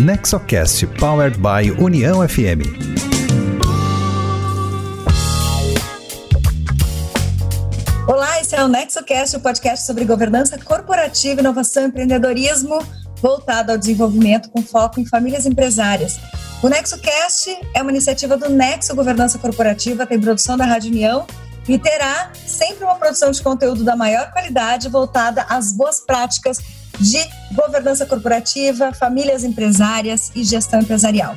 Nexocast Powered by União FM. Olá, esse é o NexoCast, o podcast sobre governança corporativa, inovação e empreendedorismo voltado ao desenvolvimento com foco em famílias empresárias. O NexoCast é uma iniciativa do Nexo Governança Corporativa, tem produção da Rádio União e terá sempre uma produção de conteúdo da maior qualidade voltada às boas práticas de governança corporativa, famílias empresárias e gestão empresarial.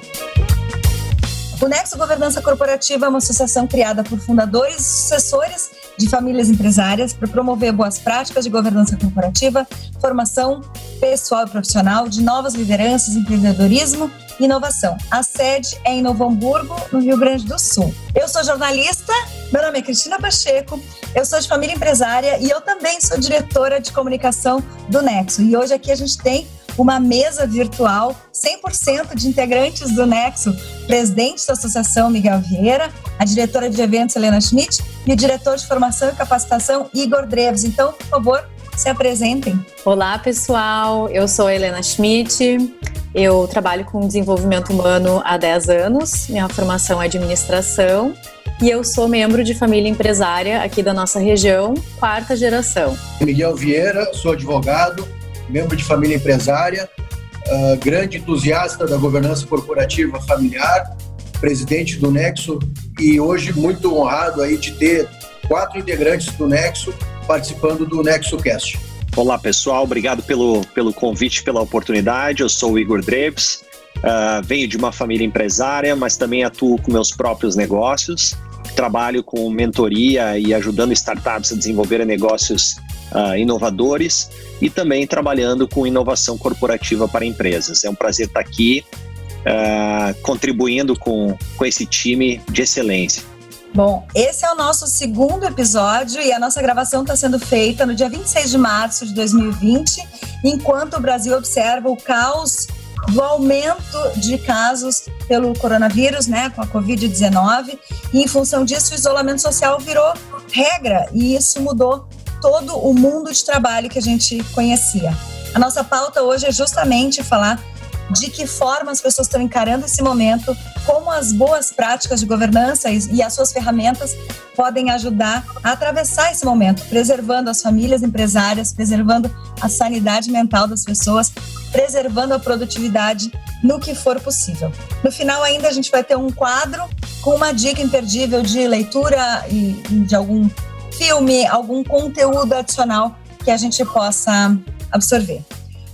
O Nexo Governança Corporativa é uma associação criada por fundadores e sucessores de famílias empresárias para promover boas práticas de governança corporativa, formação pessoal e profissional de novas lideranças, empreendedorismo e inovação. A sede é em Novo Hamburgo, no Rio Grande do Sul. Eu sou jornalista, meu nome é Cristina Pacheco, eu sou de família empresária e eu também sou diretora de comunicação do Nexo. E hoje aqui a gente tem uma mesa virtual 100% de integrantes do Nexo, presidente da associação Miguel Vieira, a diretora de eventos Helena Schmidt e o diretor de formação e capacitação Igor Dreves. Então, por favor, se apresentem. Olá, pessoal. Eu sou Helena Schmidt. Eu trabalho com desenvolvimento humano há 10 anos. Minha formação é administração e eu sou membro de família empresária aqui da nossa região, quarta geração. Miguel Vieira, sou advogado, membro de família empresária, uh, grande entusiasta da governança corporativa familiar, presidente do Nexo e hoje muito honrado aí de ter quatro integrantes do Nexo participando do Nexo Cast. Olá pessoal, obrigado pelo, pelo convite, pela oportunidade. Eu sou o Igor Drebs, uh, venho de uma família empresária, mas também atuo com meus próprios negócios. Trabalho com mentoria e ajudando startups a desenvolver negócios uh, inovadores e também trabalhando com inovação corporativa para empresas. É um prazer estar aqui uh, contribuindo com, com esse time de excelência. Bom, esse é o nosso segundo episódio e a nossa gravação está sendo feita no dia 26 de março de 2020, enquanto o Brasil observa o caos do aumento de casos pelo coronavírus, né, com a Covid-19, e em função disso o isolamento social virou regra e isso mudou todo o mundo de trabalho que a gente conhecia. A nossa pauta hoje é justamente falar de que forma as pessoas estão encarando esse momento, como as boas práticas de governança e as suas ferramentas podem ajudar a atravessar esse momento, preservando as famílias empresárias, preservando a sanidade mental das pessoas, preservando a produtividade no que for possível. No final ainda a gente vai ter um quadro com uma dica imperdível de leitura e de algum filme, algum conteúdo adicional que a gente possa absorver.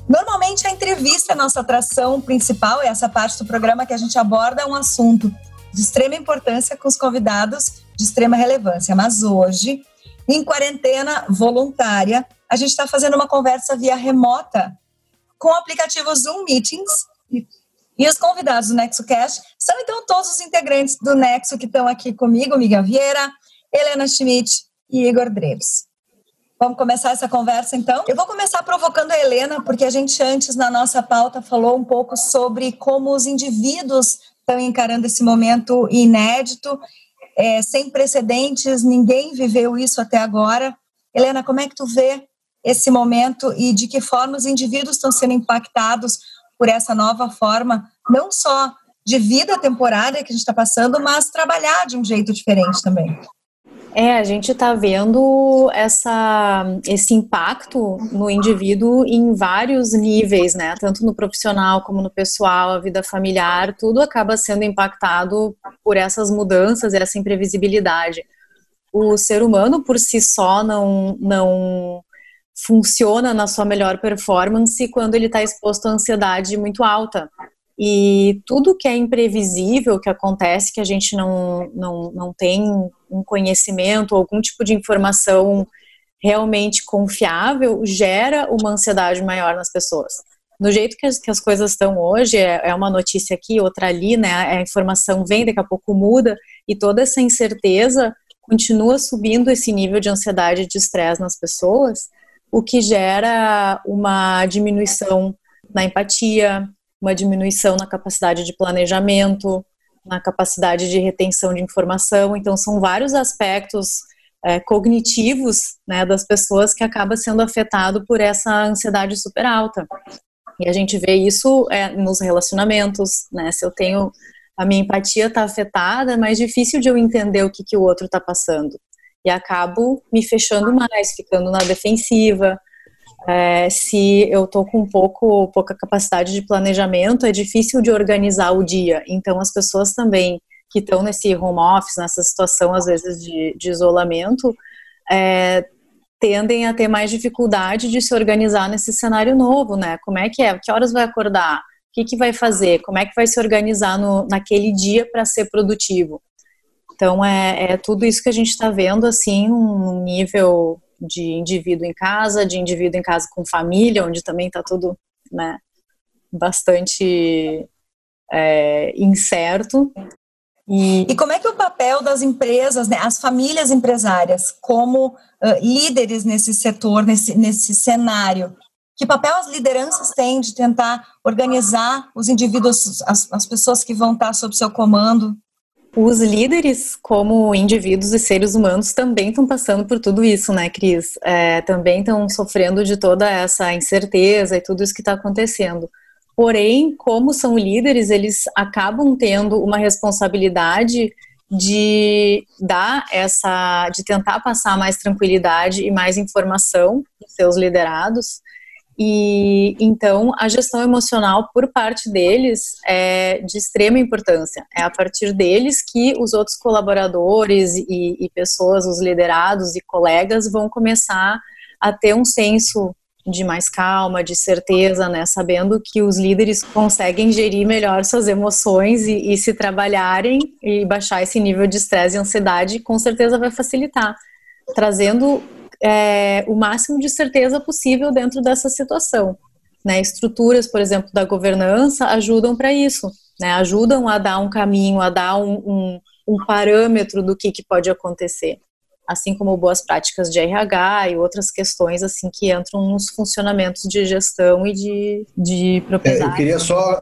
Normalmente a entrevista é a nossa atração principal, é essa parte do programa que a gente aborda um assunto de extrema importância com os convidados de extrema relevância. Mas hoje, em quarentena voluntária, a gente está fazendo uma conversa via remota com o aplicativo Zoom Meetings. E os convidados do NexoCast são então todos os integrantes do Nexo que estão aqui comigo, Miguel Vieira, Helena Schmidt, e Igor Dreves. Vamos começar essa conversa então? Eu vou começar provocando a Helena, porque a gente antes na nossa pauta falou um pouco sobre como os indivíduos estão encarando esse momento inédito, é, sem precedentes, ninguém viveu isso até agora. Helena, como é que tu vê esse momento e de que forma os indivíduos estão sendo impactados por essa nova forma, não só de vida temporária que a gente está passando, mas trabalhar de um jeito diferente também? É, a gente está vendo essa, esse impacto no indivíduo em vários níveis, né? Tanto no profissional como no pessoal, a vida familiar, tudo acaba sendo impactado por essas mudanças essa imprevisibilidade. O ser humano por si só não, não funciona na sua melhor performance quando ele está exposto à ansiedade muito alta. E tudo que é imprevisível, que acontece, que a gente não, não, não tem um conhecimento, algum tipo de informação realmente confiável, gera uma ansiedade maior nas pessoas. No jeito que as, que as coisas estão hoje, é, é, uma notícia aqui, outra ali, né? A informação vem, daqui a pouco muda, e toda essa incerteza continua subindo esse nível de ansiedade e de estresse nas pessoas, o que gera uma diminuição na empatia, uma diminuição na capacidade de planejamento, na capacidade de retenção de informação. Então, são vários aspectos é, cognitivos né, das pessoas que acaba sendo afetado por essa ansiedade super alta. E a gente vê isso é, nos relacionamentos, né? Se eu tenho a minha empatia está afetada, é mais difícil de eu entender o que, que o outro está passando. E acabo me fechando mais, ficando na defensiva. É, se eu estou com pouco, pouca capacidade de planejamento, é difícil de organizar o dia. Então, as pessoas também que estão nesse home office, nessa situação, às vezes, de, de isolamento, é, tendem a ter mais dificuldade de se organizar nesse cenário novo, né? Como é que é? Que horas vai acordar? O que, que vai fazer? Como é que vai se organizar no, naquele dia para ser produtivo? Então, é, é, tudo isso que a gente está vendo, assim, um nível de indivíduo em casa, de indivíduo em casa com família, onde também está tudo, né, bastante é, incerto. E... e... como é que é o papel das empresas, né, as famílias empresárias, como uh, líderes nesse setor, nesse, nesse cenário? Que papel as lideranças têm de tentar organizar os indivíduos, as, as pessoas que vão estar sob seu comando? Os líderes, como indivíduos e seres humanos, também estão passando por tudo isso, né, Cris? É, também estão sofrendo de toda essa incerteza e tudo isso que está acontecendo. Porém, como são líderes, eles acabam tendo uma responsabilidade de dar essa, de tentar passar mais tranquilidade e mais informação para seus liderados. E então a gestão emocional por parte deles é de extrema importância. É a partir deles que os outros colaboradores e, e pessoas, os liderados e colegas vão começar a ter um senso de mais calma, de certeza, né? Sabendo que os líderes conseguem gerir melhor suas emoções e, e se trabalharem e baixar esse nível de estresse e ansiedade, com certeza vai facilitar, trazendo é, o máximo de certeza possível dentro dessa situação. Né? Estruturas, por exemplo, da governança ajudam para isso, né? Ajudam a dar um caminho, a dar um, um, um parâmetro do que, que pode acontecer assim como boas práticas de RH e outras questões assim que entram nos funcionamentos de gestão e de, de propriedade. É, eu queria só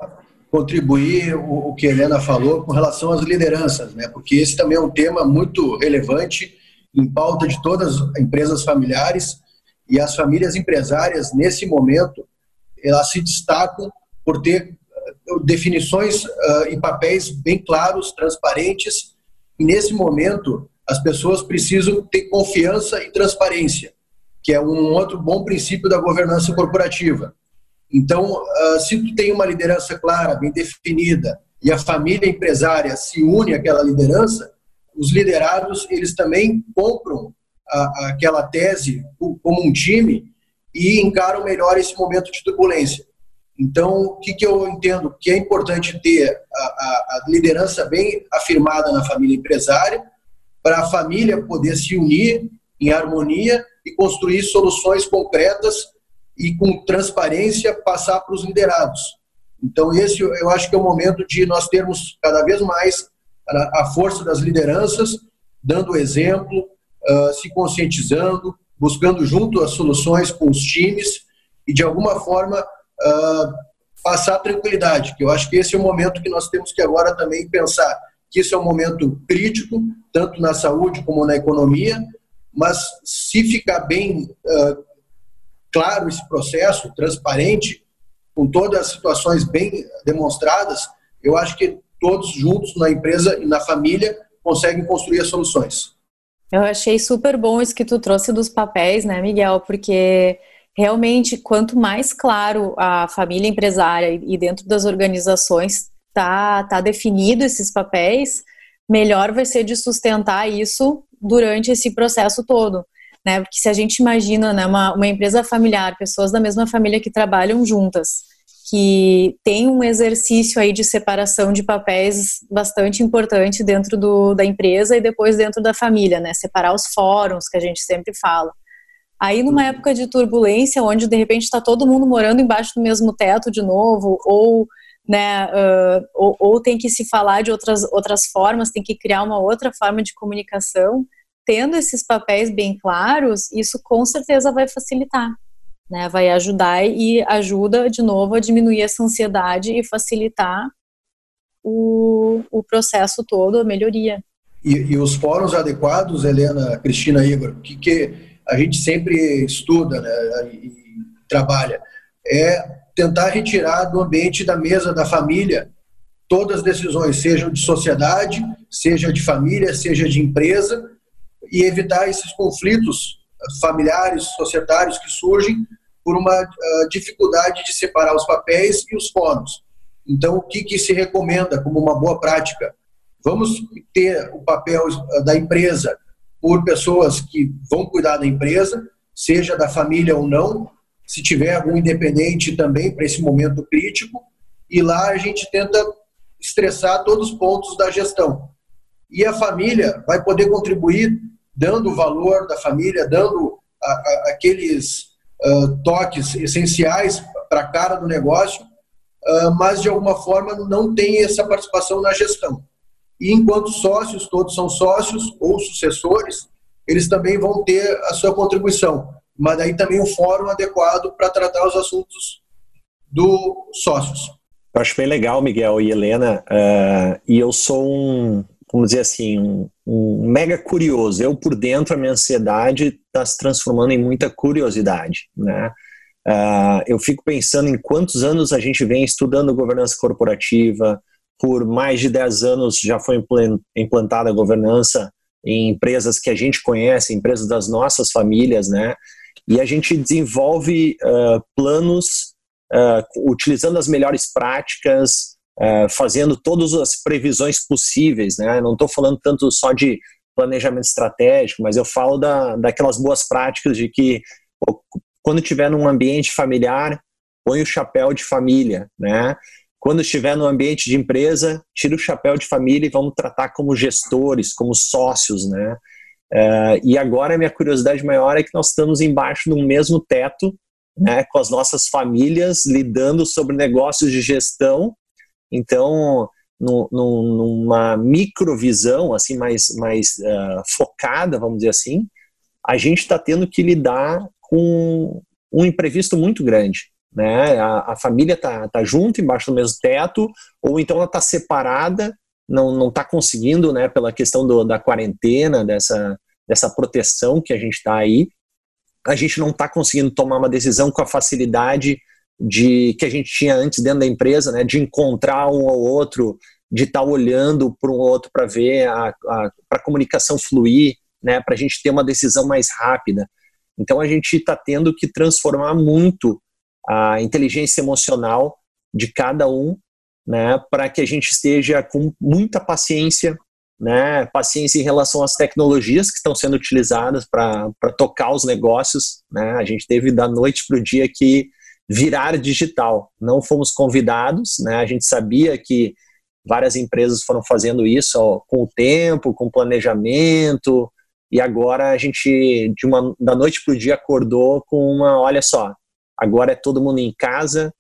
contribuir o, o, que a Helena falou com relação às lideranças, né? porque esse também é um tema muito relevante em pauta de todas as empresas familiares e as famílias empresárias nesse momento elas se destacam por ter uh, definições uh, e papéis bem claros, transparentes e nesse momento as pessoas precisam ter confiança e transparência, que é um outro bom princípio da governança corporativa. Então, ah, se tu tem uma liderança clara, bem definida, e a família empresária se une àquela liderança, os liderados eles também compram a, aquela tese como um time e encaram melhor esse momento de turbulência. Então, o que, que eu entendo que é importante ter a, a, a liderança bem afirmada na família empresária, para a família poder se unir em harmonia e construir soluções concretas e com transparência passar para os liderados. Então, esse eu acho que é o momento de nós termos cada vez mais a força das lideranças, dando exemplo, uh, se conscientizando, buscando junto as soluções com os times e, de alguma forma, uh, passar tranquilidade, que eu acho que esse é o momento que nós temos que agora também pensar que isso é um momento crítico, tanto na saúde como na economia, mas se ficar bem uh, claro esse processo, transparente, com todas as situações bem demonstradas, eu acho que todos juntos na empresa e na família conseguem construir as soluções. Eu achei super bom isso que tu trouxe dos papéis, né, Miguel? Porque realmente, quanto mais claro a família empresária e dentro das organizações tá, tá definido esses papéis, melhor vai ser de sustentar isso durante esse processo todo. Né? Porque se a gente imagina né, uma, uma empresa familiar, pessoas da mesma família que trabalham juntas, que tem um exercício aí de separação de papéis bastante importante dentro do, da empresa e depois dentro da família, né? Separar os fóruns que a gente sempre fala. Aí numa uhum. época de turbulência, onde de repente está todo mundo morando embaixo do mesmo teto de novo, ou né, uh, ou, ou, tem que se falar de outras, outras formas, tem que criar uma outra forma de comunicação, tendo esses papéis bem claros, isso com certeza vai facilitar, né, vai ajudar e ajuda de novo a diminuir essa ansiedade e facilitar o, o processo todo, a melhoria. E, e os fóruns adequados, Helena, Cristina, Igor, que, que a gente sempre estuda né, e trabalha, é tentar retirar do ambiente da mesa da família todas as decisões, sejam de sociedade, seja de família, seja de empresa, e evitar esses conflitos familiares, societários que surgem por uma uh, dificuldade de separar os papéis e os fóruns. Então, o que, que se recomenda como uma boa prática? Vamos ter o papel da empresa por pessoas que vão cuidar da empresa, seja da família ou não, se tiver algum independente também para esse momento crítico, e lá a gente tenta estressar todos os pontos da gestão. E a família vai poder contribuir dando o valor da família, dando a, a, aqueles uh, toques essenciais para a cara do negócio, uh, mas de alguma forma não tem essa participação na gestão. E enquanto sócios, todos são sócios ou sucessores, eles também vão ter a sua contribuição mas daí também um fórum adequado para tratar os assuntos dos sócios. Eu acho bem legal, Miguel e Helena, uh, e eu sou um, vamos dizer assim, um, um, mega curioso. Eu, por dentro, a minha ansiedade está se transformando em muita curiosidade, né? Uh, eu fico pensando em quantos anos a gente vem estudando governança corporativa, por mais de 10 anos já foi implantada a governança em empresas que a gente conhece, empresas das nossas famílias, né? E a gente desenvolve uh, planos uh, utilizando as melhores práticas, uh, fazendo todas as previsões possíveis. Né? Não estou falando tanto só de planejamento estratégico, mas eu falo da, daquelas boas práticas de que pô, quando estiver num ambiente familiar, põe o chapéu de família, né? Quando estiver no ambiente de empresa, tira o chapéu de família e vamos tratar como gestores, como sócios, né? Uh, e agora a minha curiosidade maior é que nós estamos embaixo do mesmo teto, né, com as nossas famílias lidando sobre negócios de gestão. Então, no, no, numa microvisão assim mais, mais uh, focada, vamos dizer assim, a gente está tendo que lidar com um imprevisto muito grande. Né? A, a família está tá junto, embaixo do mesmo teto, ou então ela está separada não está conseguindo, né, pela questão do, da quarentena, dessa, dessa proteção que a gente está aí, a gente não está conseguindo tomar uma decisão com a facilidade de que a gente tinha antes dentro da empresa, né, de encontrar um ou outro, de estar tá olhando para um outro para ver a, a, comunicação fluir, né, para a gente ter uma decisão mais rápida. Então a gente está tendo que transformar muito a inteligência emocional de cada um né, para que a gente esteja com muita paciência, né, paciência em relação às tecnologias que estão sendo utilizadas para tocar os negócios. Né, a gente teve da noite para o dia que virar digital. Não fomos convidados, né, a gente sabia que várias empresas foram fazendo isso ó, com o tempo, com planejamento, e agora a gente, de uma, da noite para o dia, acordou com uma: olha só, agora é todo mundo em casa,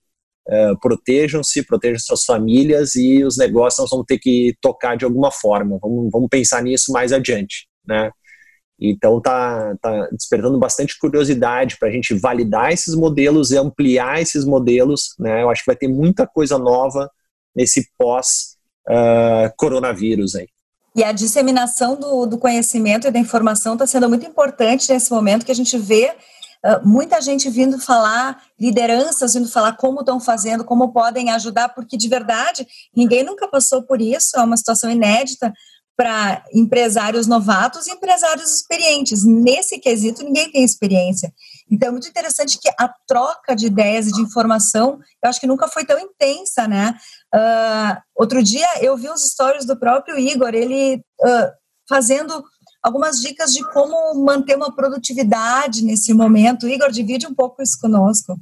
Uh, protejam-se, protejam suas famílias e os negócios nós vamos ter que tocar de alguma forma. Vamos, vamos pensar nisso mais adiante, né? Então tá, tá despertando bastante curiosidade para a gente validar esses modelos e ampliar esses modelos, né? Eu acho que vai ter muita coisa nova nesse pós uh, coronavírus aí. E a disseminação do, do conhecimento e da informação está sendo muito importante nesse momento que a gente vê ah, muita gente vindo falar, lideranças vindo falar como estão fazendo, como podem ajudar, porque de verdade ninguém nunca passou por isso, é uma situação inédita para empresários novatos e empresários experientes. Nesse quesito, ninguém tem experiência. Então, é muito interessante que a troca de ideias e de informação, eu acho que nunca foi tão intensa, né? Uh, outro dia, eu vi uns stories do próprio Igor, ele uh, fazendo algumas dicas de como manter uma produtividade nesse momento. Igor, divide um pouco isso conosco.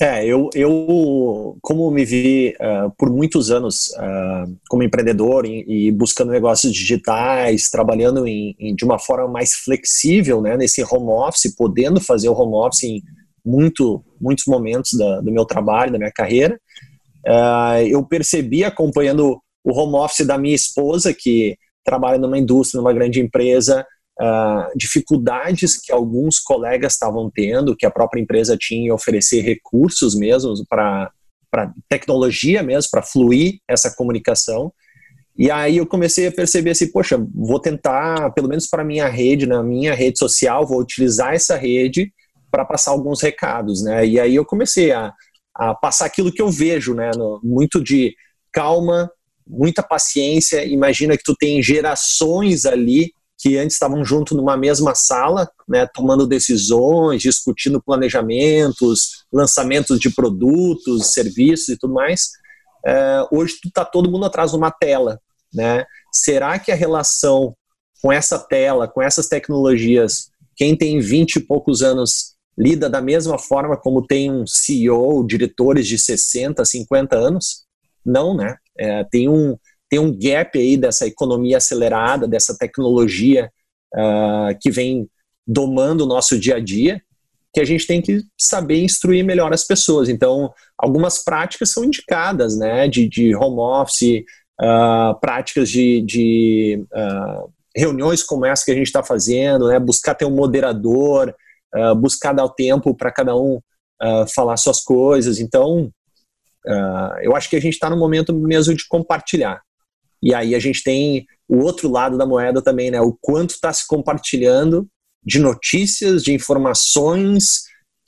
É, eu, eu como me vi uh, por muitos anos uh, como empreendedor e, e, buscando negócios digitais, trabalhando em, em, de uma forma mais flexível, né, nesse home office, podendo fazer o home office em muito, muitos momentos da, do meu trabalho, da minha carreira, uh, eu percebi acompanhando o home office da minha esposa, que trabalha numa indústria, numa grande empresa, uh, dificuldades que alguns colegas estavam tendo, que a própria empresa tinha em oferecer recursos mesmo para tecnologia mesmo, para fluir essa comunicação. E aí eu comecei a perceber assim, poxa, vou tentar, pelo menos para minha rede, na minha rede social, vou utilizar essa rede para passar alguns recados, né? E aí eu comecei a, a passar aquilo que eu vejo, né? No, muito de calma, muita paciência. Imagina que tu tem gerações ali que antes estavam junto numa mesma sala, né, tomando decisões, discutindo planejamentos, lançamentos de produtos, serviços e tudo mais. É, hoje está todo mundo atrás de uma tela, né? Será que a relação com essa tela, com essas tecnologias, quem tem 20 e poucos anos lida da mesma forma como tem um CEO, diretores de 60, 50 anos? Não, né? É, tem, um, tem um gap aí dessa economia acelerada, dessa tecnologia uh, que vem domando o nosso dia a dia, que a gente tem que saber instruir melhor as pessoas. Então, algumas práticas são indicadas, né, de, de home office, uh, práticas de, de uh, reuniões como essa que a gente está fazendo, né, buscar ter um moderador, uh, buscar dar o tempo para cada um falar suas coisas. Então, eu acho que a gente está no momento mesmo de compartilhar. E aí a gente tem o outro lado da moeda também, né, o quanto está se compartilhando de notícias, de informações,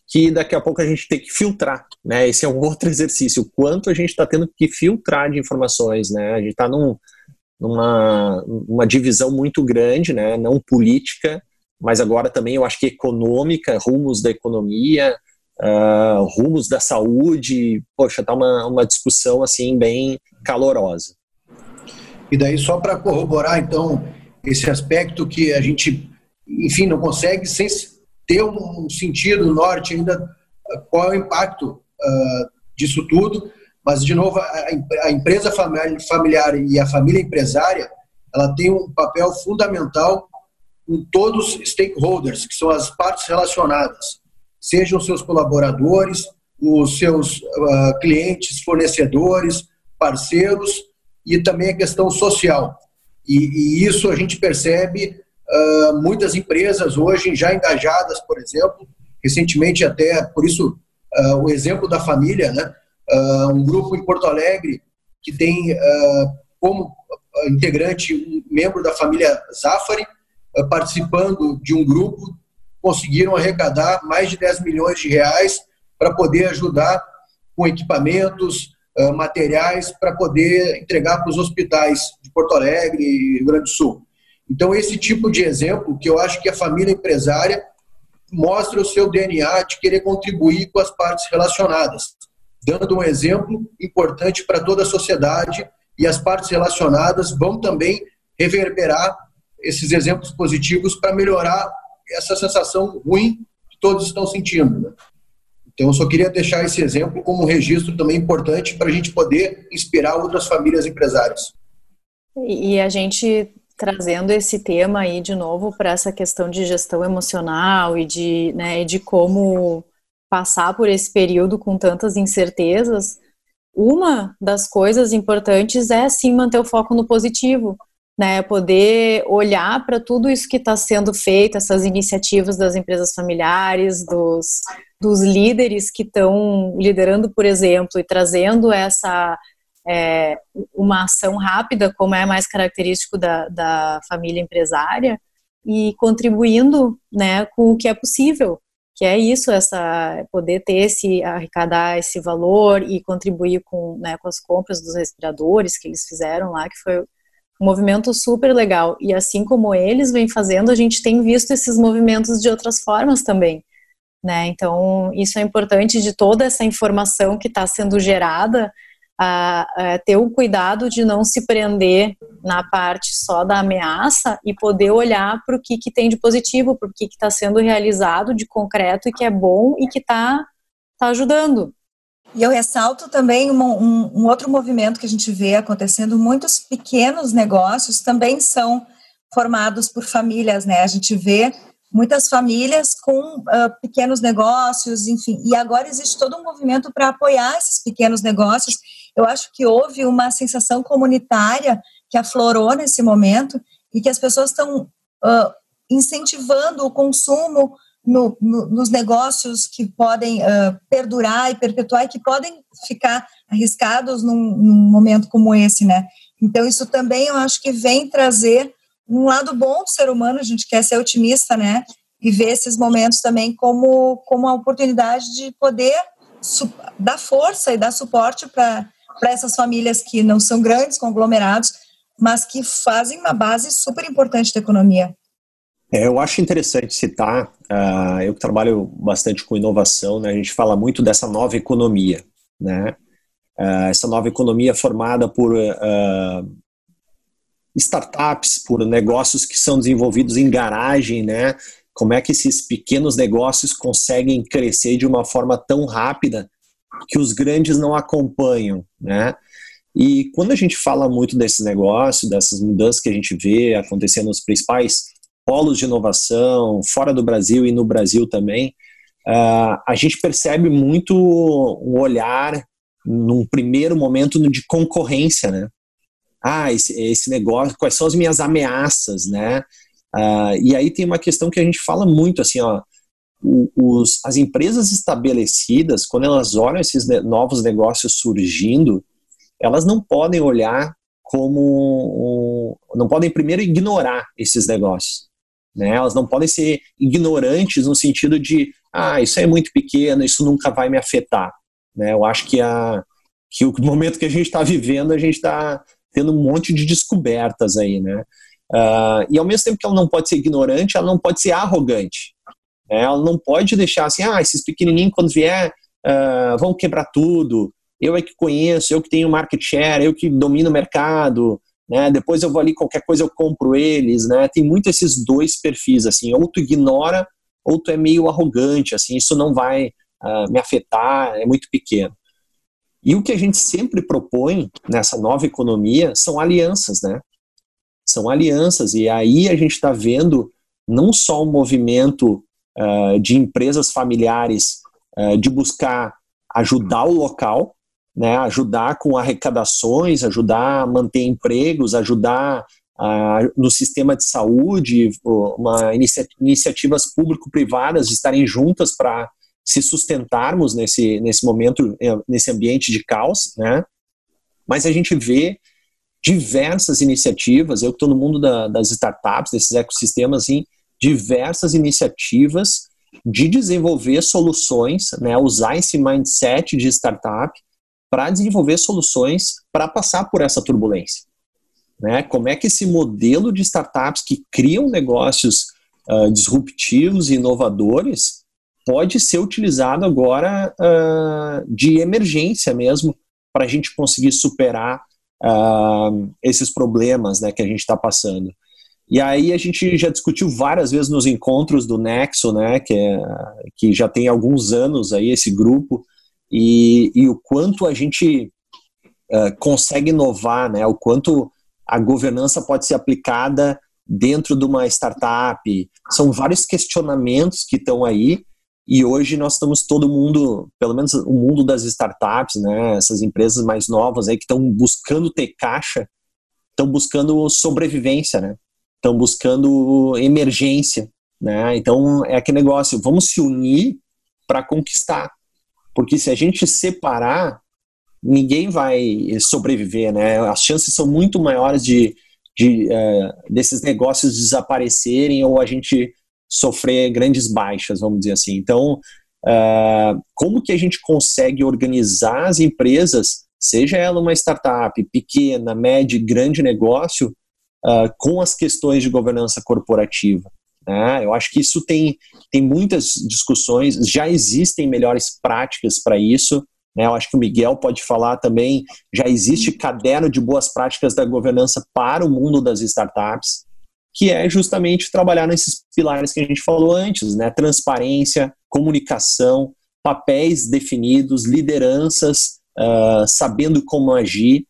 que daqui a pouco a gente tem que filtrar, né? Esse é um outro exercício, o quanto a gente está tendo que filtrar de informações, né? A gente está num, numa uma divisão muito grande, né? Não política, mas agora também eu acho que econômica, rumos da economia, uh, rumos da saúde, poxa, tá uma, uma discussão assim bem calorosa. E daí só para corroborar então esse aspecto que a gente, enfim, não consegue sem ter um sentido norte ainda qual é o impacto uh, disso tudo, mas de novo a, a, empresa familiar e a família empresária ela tem um papel fundamental com todos os stakeholders, que são as partes relacionadas, sejam seus colaboradores, os seus uh, clientes, fornecedores, parceiros e também a questão social. E, e isso a gente percebe Uh, muitas empresas hoje já engajadas, por exemplo, recentemente até, por isso, uh, o exemplo da família, né? Uh, um grupo em Porto Alegre que tem como integrante um membro da família Zafari, participando de um grupo, conseguiram arrecadar mais de 10 milhões de reais para poder ajudar com equipamentos, materiais, para poder entregar para os hospitais de Porto Alegre e Rio Grande do Sul. Então, esse tipo de exemplo, que eu acho que a família empresária mostra o seu DNA de querer contribuir com as partes relacionadas, dando um exemplo importante para toda a sociedade e as partes relacionadas vão também reverberar esses exemplos positivos para melhorar essa sensação ruim que todos estão sentindo. Né? Então, eu só queria deixar esse exemplo como um registro também importante para a gente poder inspirar outras famílias empresárias. E a gente trazendo esse tema aí de novo para essa questão de gestão emocional e de, né, de como passar por esse período com tantas incertezas, uma das coisas importantes é sim manter o foco no positivo, né, poder olhar para tudo isso que está sendo feito, essas iniciativas das empresas familiares, dos, dos líderes que estão liderando, por exemplo, e trazendo essa é, uma ação rápida, como é mais característico da, da família empresária, e contribuindo né, com o que é possível, que é isso, essa poder ter esse, arrecadar esse valor e contribuir com, né, com as compras dos respiradores que eles fizeram lá, que foi um movimento super legal. E assim como eles vêm fazendo, a gente tem visto esses movimentos de outras formas também. Né? Então, isso é importante de toda essa informação que está sendo gerada, a, a ter o cuidado de não se prender na parte só da ameaça e poder olhar para o que, que tem de positivo, para o que está sendo realizado de concreto e que é bom e que está tá ajudando. E eu ressalto também um, um, um, outro movimento que a gente vê acontecendo, muitos pequenos negócios também são formados por famílias, né? A gente vê muitas famílias com uh, pequenos negócios, enfim, e agora existe todo um movimento para apoiar esses pequenos negócios eu acho que houve uma sensação comunitária que aflorou nesse momento e que as pessoas estão uh, incentivando o consumo no, no, nos negócios que podem uh, perdurar e perpetuar e que podem ficar arriscados num, num, momento como esse, né? Então isso também eu acho que vem trazer um lado bom do ser humano. A gente quer ser otimista, né? E ver esses momentos também como como a oportunidade de poder dar força e dar suporte para essas famílias que não são grandes conglomerados, mas que fazem uma base super importante da economia. É, eu acho interessante citar, uh, eu que trabalho bastante com inovação, né, a gente fala muito dessa nova economia, né? Uh, essa nova economia formada por uh, startups, por negócios que são desenvolvidos em garagem, né? Como é que esses pequenos negócios conseguem crescer de uma forma tão rápida que os grandes não acompanham, né? E quando a gente fala muito desses negócios, dessas mudanças que a gente vê acontecendo nos principais polos de inovação, fora do Brasil e no Brasil também, uh, a gente percebe muito um olhar, num primeiro momento, de concorrência, né? Ah, esse, esse negócio, quais são as minhas ameaças, né? Uh, e aí tem uma questão que a gente fala muito, assim, ó, os, as empresas estabelecidas, quando elas olham esses novos negócios surgindo, elas não podem olhar como. não podem primeiro ignorar esses negócios. Né? Elas não podem ser ignorantes no sentido de, ah, isso é muito pequeno, isso nunca vai me afetar. Né? Eu acho que, a, que o momento que a gente está vivendo, a gente está tendo um monte de descobertas aí, né? Uh, e ao mesmo tempo que ela não pode ser ignorante, ela não pode ser arrogante. Né? Ela não pode deixar assim, ah, esses pequenininhos quando vier uh, vão quebrar tudo, eu é que conheço, eu que tenho market share, eu que domino o mercado, né? Depois eu vou ali, qualquer coisa eu compro eles, né? Tem muito esses dois perfis, assim, ou tu ignora, ou tu é meio arrogante, assim, isso não vai uh, me afetar, é muito pequeno. E o que a gente sempre propõe nessa nova economia são alianças, né? São alianças, e aí a gente está vendo não só um movimento uh, de empresas familiares uh, de buscar ajudar o local, né, ajudar com arrecadações, ajudar a manter empregos, ajudar no sistema de saúde, uma inicia, iniciativas público-privadas estarem juntas para se sustentarmos nesse, nesse momento, eh, nesse ambiente de caos, né? Mas a gente vê diversas iniciativas, eu que estou no mundo da, das startups, desses ecossistemas, assim, diversas iniciativas de desenvolver soluções, né, usar esse mindset de startup para desenvolver soluções para passar por essa turbulência. Né? Como é que esse modelo de startups que criam negócios uh, disruptivos e inovadores pode ser utilizado agora uh, de emergência mesmo para a gente conseguir superar uh, esses problemas né, que a gente está passando. E aí a gente já discutiu várias vezes nos encontros do Nexo, né, que, é, que já tem alguns anos aí esse grupo, e, e o quanto a gente uh, consegue inovar, né? O quanto a governança pode ser aplicada dentro de uma startup. São vários questionamentos que estão aí e hoje nós estamos todo mundo, pelo menos o mundo das startups, né? Essas empresas mais novas aí que estão buscando ter caixa, estão buscando sobrevivência, né? Estão buscando emergência, né? Então é aquele negócio, vamos se unir para conquistar. Porque se a gente separar, ninguém vai sobreviver, né? As chances são muito maiores de, de é, desses negócios desaparecerem ou a gente sofrer grandes baixas, vamos dizer assim. Então, é, como que a gente consegue organizar as empresas, seja ela uma startup, pequena, média, grande negócio, é, com as questões de governança corporativa? Né? Eu acho que isso tem, tem muitas discussões, já existem melhores práticas para isso. Né? Eu acho que o Miguel pode falar também. Já existe caderno de boas práticas da governança para o mundo das startups, que é justamente trabalhar nesses pilares que a gente falou antes: né? transparência, comunicação, papéis definidos, lideranças, uh, sabendo como agir.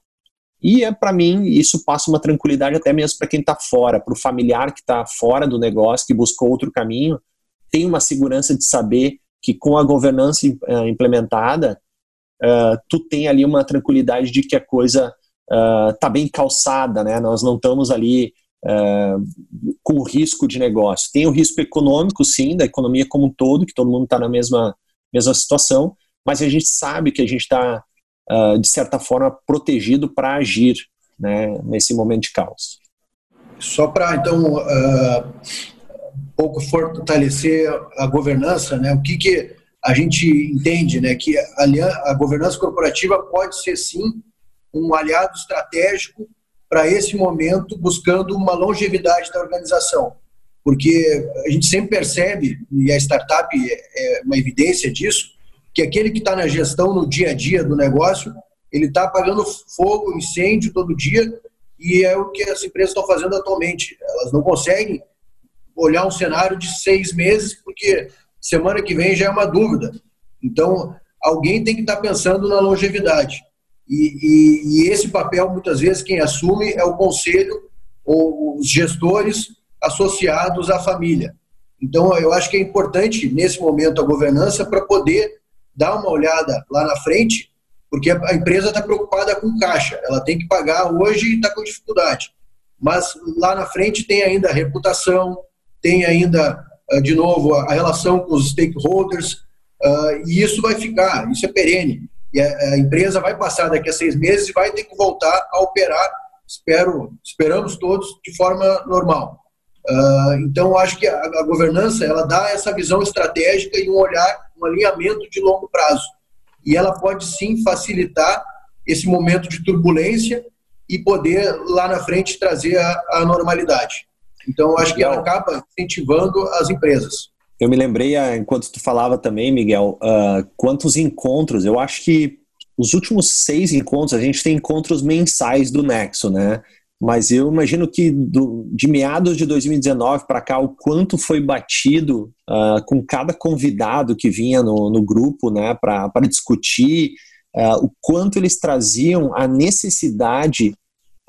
E é para mim isso passa uma tranquilidade até mesmo para quem está fora, para o familiar que está fora do negócio, que buscou outro caminho, tem uma segurança de saber que com a governança uh, implementada, uh, tu tem ali uma tranquilidade de que a coisa está bem calçada, né? Nós não estamos ali com risco de negócio. Tem o risco econômico, sim, da economia como um todo, que todo mundo está na mesma mesma situação, mas a gente sabe que a gente está uh, de certa forma, protegido para agir né, nesse momento de caos. Só para, então, uh, um pouco fortalecer a governança, né, o que, que a gente entende né, que a, a governança corporativa pode ser, sim, um aliado estratégico para esse momento, buscando uma longevidade da organização. Porque a gente sempre percebe, e a startup é, é uma evidência disso, que aquele que está na gestão no dia a dia do negócio, ele está apagando fogo, incêndio todo dia, e é o que as empresas estão fazendo atualmente. Elas não conseguem olhar um cenário de seis meses, porque semana que vem já é uma dúvida. Então, alguém tem que estar tá pensando na longevidade. E, e, e, esse papel, muitas vezes, quem assume é o conselho ou os gestores associados à família. Então, eu acho que é importante, nesse momento, a governança para poder dar uma olhada lá na frente, porque a empresa está preocupada com caixa, ela tem que pagar hoje e está com dificuldade. Mas lá na frente tem ainda a reputação, tem ainda, ah, de novo, a relação com os stakeholders, ah, e isso vai ficar, isso é perene. E a empresa vai passar daqui a seis meses e vai ter que voltar a operar, espero, esperamos todos, de forma normal. Uh, então, acho que a, a, governança ela dá essa visão estratégica e um olhar, um alinhamento de longo prazo. E ela pode sim facilitar esse momento de turbulência e poder lá na frente trazer a, a normalidade. Então, acho que ela acaba incentivando as empresas. Eu me lembrei, ah, enquanto tu falava também, Miguel, uh, quantos encontros. Eu acho que os últimos seis encontros, a gente tem encontros mensais do Nexo, né? Mas eu imagino que do, de meados de 2019 para cá, o quanto foi batido uh, com cada convidado que vinha no, no grupo né, para discutir, uh, o quanto eles traziam a necessidade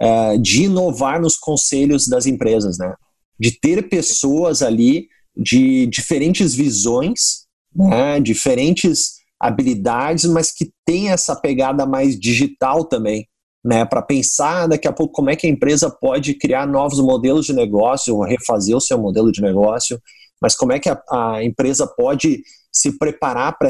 uh, de inovar nos conselhos das empresas, né? de ter pessoas ali de diferentes visões, né, diferentes habilidades, mas que tem essa pegada mais digital também né, para pensar daqui a pouco como é que a empresa pode criar novos modelos de negócio, refazer o seu modelo de negócio, mas como é que a, a empresa pode se preparar para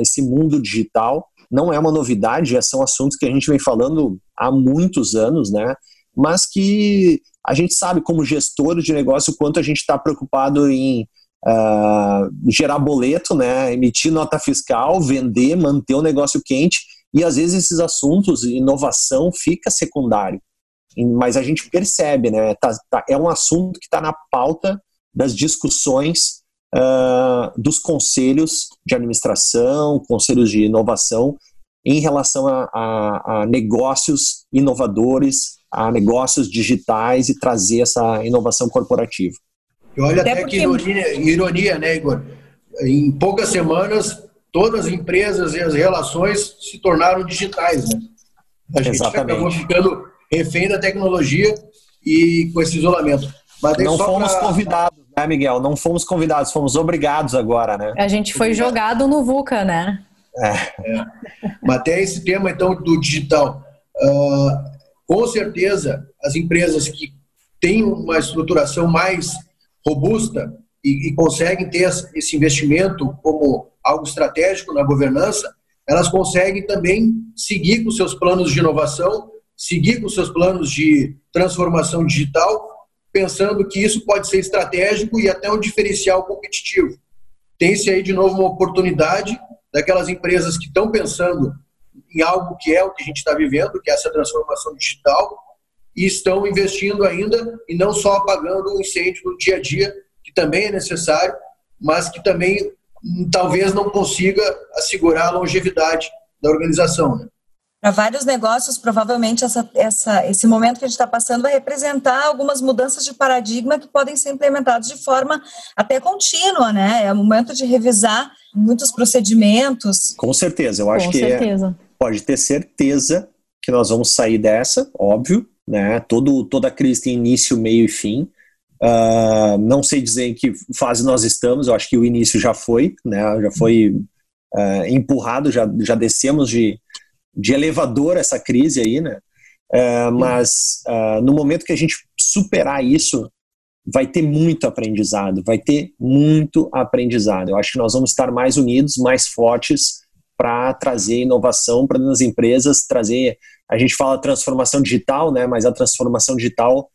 esse mundo digital. Não é uma novidade, já são assuntos que a gente vem falando há muitos anos, né? Mas que a gente sabe, como gestor de negócio, o quanto a gente está preocupado em uh, gerar boleto, né? emitir nota fiscal, vender, manter o negócio quente e às vezes esses assuntos, inovação, fica secundário. Mas a gente percebe, né? Tá, tá, é um assunto que está na pauta das discussões uh, dos conselhos de administração, conselhos de inovação, em relação a, a, a negócios inovadores, a negócios digitais e trazer essa inovação corporativa. Olha até, até porque... que ironia, ironia, né, Igor? Em poucas semanas todas as empresas e as relações se tornaram digitais, né? A gente Exatamente. acabou ficando refém da tecnologia e com esse isolamento. Não fomos pra... convidados, né, Miguel? Não fomos convidados, fomos obrigados agora, né? A gente foi jogado no VUCA, né? É. é. Mas até esse tema, então, do digital. Uh, com certeza, as empresas que têm uma estruturação mais robusta e, e conseguem ter esse investimento como algo estratégico na governança, elas conseguem também seguir com seus planos de inovação, seguir com seus planos de transformação digital, pensando que isso pode ser estratégico e até um diferencial competitivo. Tem-se aí de novo uma oportunidade daquelas empresas que estão pensando em algo que é o que a gente está vivendo, que é essa transformação digital, e estão investindo ainda e não só apagando o incêndio no dia a dia, que também é necessário, mas que também talvez não consiga assegurar a longevidade da organização. Né? Para vários negócios, provavelmente essa, essa, esse momento que a gente está passando vai representar algumas mudanças de paradigma que podem ser implementadas de forma até contínua, né? É o momento de revisar muitos procedimentos. Com certeza, eu acho Com que é, pode ter certeza que nós vamos sair dessa, óbvio, né? Todo, toda crise tem início, meio e fim. Uh, não sei dizer em que fase nós estamos, eu acho que o início já foi, né, já foi uh, empurrado, já, já descemos de, de elevador essa crise aí, né? Uh, mas no momento que a gente superar isso, vai ter muito aprendizado, vai ter muito aprendizado. Eu acho que nós vamos estar mais unidos, mais fortes para trazer inovação para as empresas, trazer. A gente fala transformação digital, né? Mas a transformação digital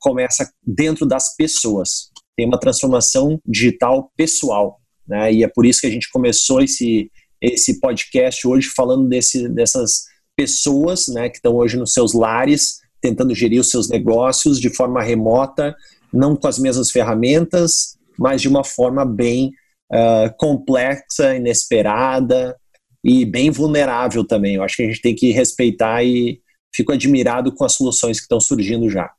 começa dentro das pessoas. Tem uma transformação digital pessoal. né? E é por isso que a gente começou esse esse podcast hoje falando desse, dessas pessoas, né, que estão hoje nos seus lares tentando gerir os seus negócios de forma remota, não com as mesmas ferramentas, mas de uma forma bem uh, complexa, inesperada e bem vulnerável também. Eu acho que a gente tem que respeitar e fico admirado com as soluções que estão surgindo já.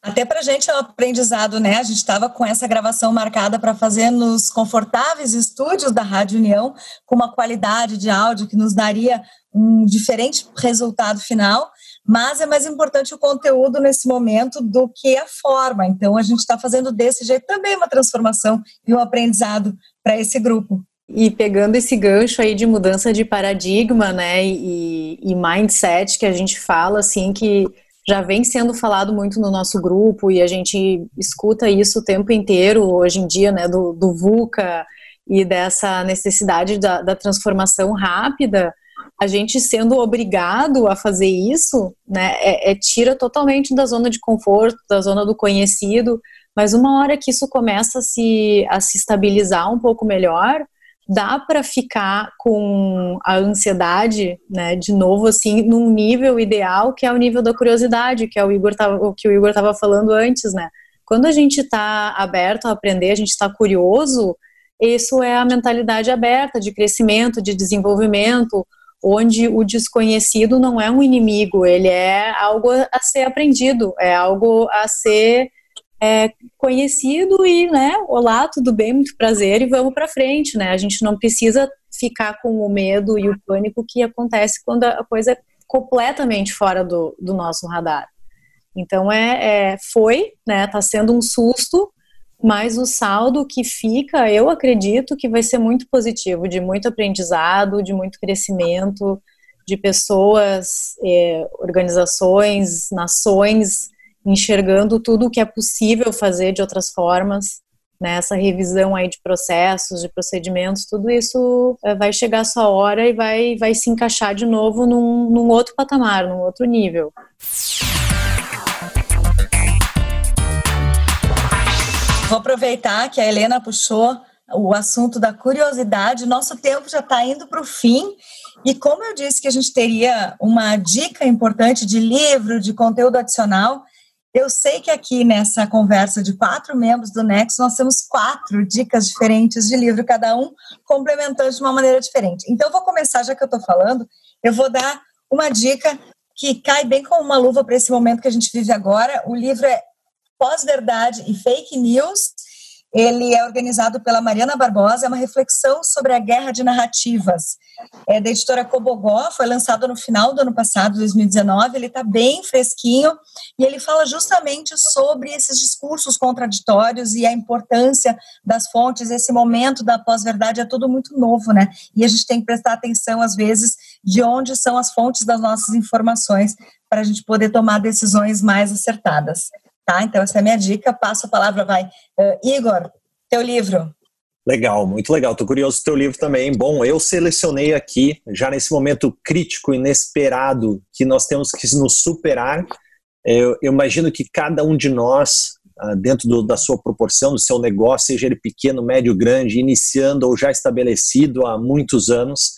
Até para a gente é um aprendizado, né? A gente estava com essa gravação marcada para fazer nos confortáveis estúdios da Rádio União, com uma qualidade de áudio que nos daria um diferente resultado final, mas é mais importante o conteúdo nesse momento do que a forma. Então, a gente está fazendo desse jeito também uma transformação e um aprendizado para esse grupo. E pegando esse gancho aí de mudança de paradigma, né, e, e mindset que a gente fala, assim, que já vem sendo falado muito no nosso grupo e a gente escuta isso o tempo inteiro hoje em dia, né, do, do VUCA e dessa necessidade da, da transformação rápida, a gente sendo obrigado a fazer isso, né, é, é, tira totalmente da zona de conforto, da zona do conhecido, mas uma hora que isso começa a se, a se estabilizar um pouco melhor, dá para ficar com a ansiedade, né, de novo assim, num nível ideal, que é o nível da curiosidade, que é o Igor tava, o que o Igor estava falando antes, né? Quando a gente está aberto a aprender, a gente está curioso, isso é a mentalidade aberta de crescimento, de desenvolvimento, onde o desconhecido não é um inimigo, ele é algo a ser aprendido, é algo a ser é, conhecido e, né, olá, tudo bem, muito prazer e vamos para frente, né? A gente não precisa ficar com o medo e o pânico que acontece quando a coisa é completamente fora do, do nosso radar. Então é, é foi, né? Tá sendo um susto, mas o saldo que fica, eu acredito que vai ser muito positivo, de muito aprendizado, de muito crescimento, de pessoas, eh, organizações, nações enxergando tudo o que é possível fazer de outras formas, né, essa revisão aí de processos, de procedimentos, tudo isso eh, vai chegar a sua hora e vai, vai se encaixar de novo num, num outro patamar, num outro nível. Vou aproveitar que a Helena puxou o assunto da curiosidade. Nosso tempo já está indo para o fim. E como eu disse que a gente teria uma dica importante de livro, de conteúdo adicional, eu sei que aqui nessa conversa de quatro membros do Nexo, nós temos quatro dicas diferentes de livro, cada um complementando de uma maneira diferente. Então, eu vou começar, já que eu estou falando, eu vou dar uma dica que cai bem como uma luva para esse momento que a gente vive agora. O livro é Pós-Verdade e Fake News, ele é organizado pela Mariana Barbosa, é uma reflexão sobre a guerra de narrativas. É da editora Cobogó, foi lançado no final do ano passado, 2019. Ele está bem fresquinho e ele fala justamente sobre esses discursos contraditórios e a importância das fontes. Esse momento da pós-verdade é tudo muito novo, né? E a gente tem que prestar atenção, às vezes, de onde são as fontes das nossas informações para a gente poder tomar decisões mais acertadas. Tá? Então, essa é a minha dica. Passo a palavra, vai. Uh, Igor, teu livro. Legal, muito legal. Estou curioso do teu livro também. Bom, eu selecionei aqui, já nesse momento crítico, inesperado, que nós temos que nos superar. Eu, eu imagino que cada um de nós, uh, dentro do, da sua proporção, do seu negócio, seja ele pequeno, médio, grande, iniciando ou já estabelecido há muitos anos,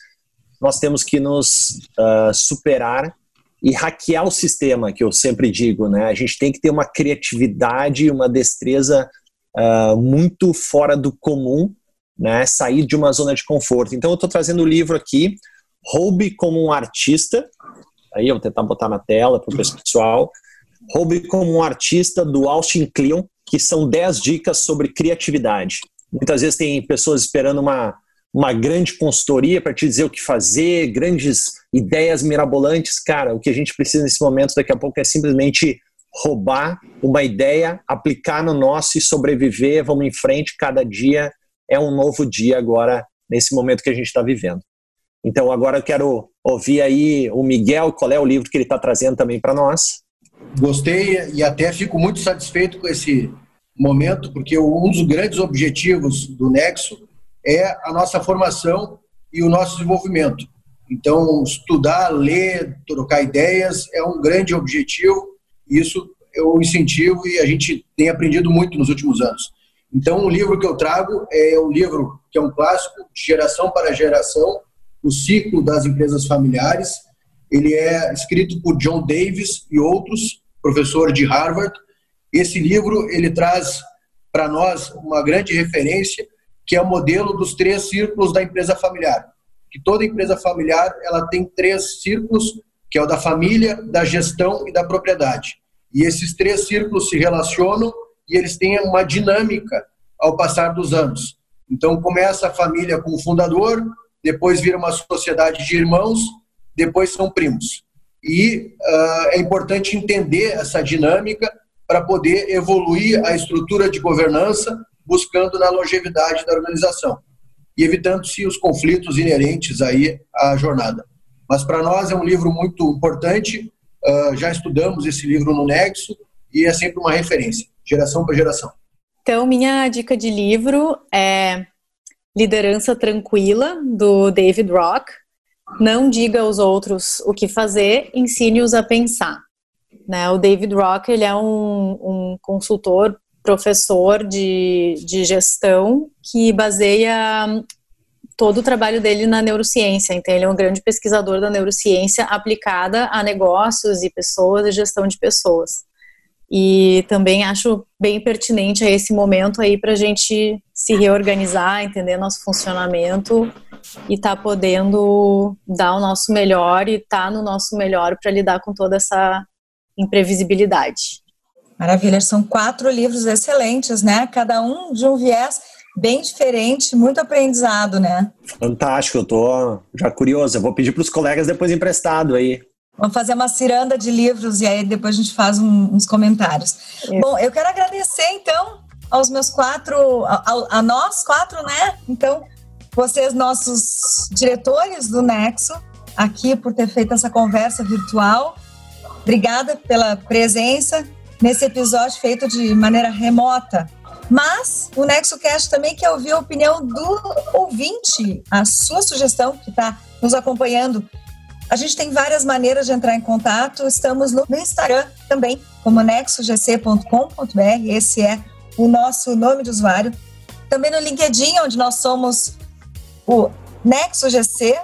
nós temos que nos uh, superar e hackear o sistema, que eu sempre digo, né? A gente tem que ter uma criatividade, uma destreza uh, muito fora do comum, né? Sair de uma zona de conforto. Então, eu estou trazendo o livro aqui, Roube como um Artista. Aí eu vou tentar botar na tela para o pessoal. Roube como um Artista, do Austin Kleon, que são 10 dicas sobre criatividade. Muitas vezes tem pessoas esperando uma uma grande consultoria para te dizer o que fazer, grandes ideias mirabolantes. Cara, o que a gente precisa nesse momento daqui a pouco é simplesmente roubar uma ideia, aplicar no nosso e sobreviver. Vamos em frente, cada dia é um novo dia agora, nesse momento que a gente está vivendo. Então, agora eu quero ouvir aí o Miguel, qual é o livro que ele está trazendo também para nós. Gostei e até fico muito satisfeito com esse momento, porque um dos grandes objetivos do Nexo é a nossa formação e o nosso desenvolvimento. Então, estudar, ler, trocar ideias é um grande objetivo. Isso eu incentivo e a gente tem aprendido muito nos últimos anos. Então, o livro que eu trago é o livro que é um clássico de geração para geração, o ciclo das empresas familiares. Ele é escrito por John Davis e outros, professor de Harvard. Esse livro ele traz para nós uma grande referência, que é o modelo dos três círculos da empresa familiar. Que toda empresa familiar ela tem três círculos, que é o da família, da gestão e da propriedade. E esses três círculos se relacionam e eles têm uma dinâmica ao passar dos anos. Então começa a família com o fundador, depois vira uma sociedade de irmãos, depois são primos. E uh, é importante entender essa dinâmica para poder evoluir a estrutura de governança, buscando na longevidade da organização e evitando-se os conflitos inerentes aí à jornada. Mas para nós é um livro muito importante, uh, já estudamos esse livro no Nexo e é sempre uma referência, geração para geração. Então, minha dica de livro é Liderança Tranquila, do David Rock. Não diga aos outros o que fazer, ensine-os a pensar. Né? O David Rock ele é um, um consultor, professor de, de gestão que baseia todo o trabalho dele na neurociência. Então, ele é um grande pesquisador da neurociência aplicada a negócios e pessoas e gestão de pessoas. E também acho bem pertinente a esse momento aí para a gente se reorganizar, entender nosso funcionamento e estar tá podendo dar o nosso melhor e estar tá no nosso melhor para lidar com toda essa imprevisibilidade. Maravilha, são quatro livros excelentes, né? Cada um de um viés bem diferente, muito aprendizado, né? Fantástico, eu tô já curioso. Eu vou pedir para os colegas depois emprestado aí. Vamos fazer uma ciranda de livros e aí depois a gente faz um, uns comentários. Bom, eu quero agradecer então aos meus quatro, a, a, nós quatro, né? Então, vocês, nossos diretores do Nexo, aqui por ter feito essa conversa virtual. Obrigada pela presença nesse episódio feito de maneira remota. Mas o NexoCast também quer ouvir a opinião do ouvinte, a sua sugestão que está nos acompanhando. A gente tem várias maneiras de entrar em contato. Estamos no Instagram também, como nexogc.com.br. Esse é o nosso nome de usuário. Também no LinkedIn, onde nós somos o NexoGC,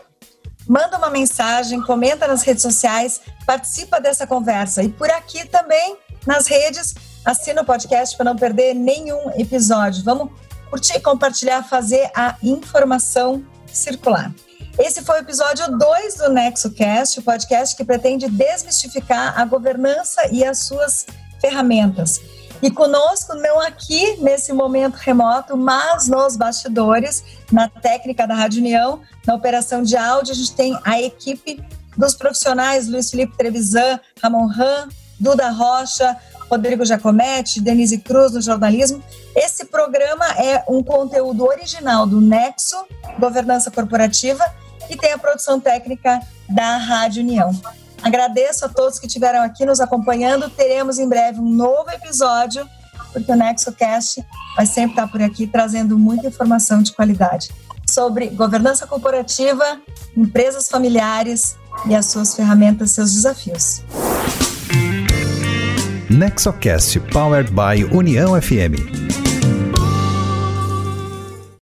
manda uma mensagem, comenta nas redes sociais, participa dessa conversa. E por aqui também, nas redes, assina o podcast para não perder nenhum episódio. Vamos curtir, compartilhar, fazer a informação circular. Esse foi o episódio 2 do NexoCast, o podcast que pretende desmistificar a governança e as suas ferramentas. E conosco, não aqui nesse momento remoto, mas nos bastidores, na técnica da Rádio União, na operação de áudio, a gente tem a equipe dos profissionais Luiz Felipe Trevisan, Ramon Ram, Duda Rocha, Rodrigo Giacometti, Denise Cruz no jornalismo. Esse programa é um conteúdo original do Nexo Governança Corporativa e tem a produção técnica da Rádio União. Agradeço a todos que estiveram aqui nos acompanhando. Teremos em breve um novo episódio, porque o NexoCast vai sempre estar por aqui trazendo muita informação de qualidade sobre governança corporativa, empresas familiares e as suas ferramentas, seus desafios. NexoCast Powered by União FM.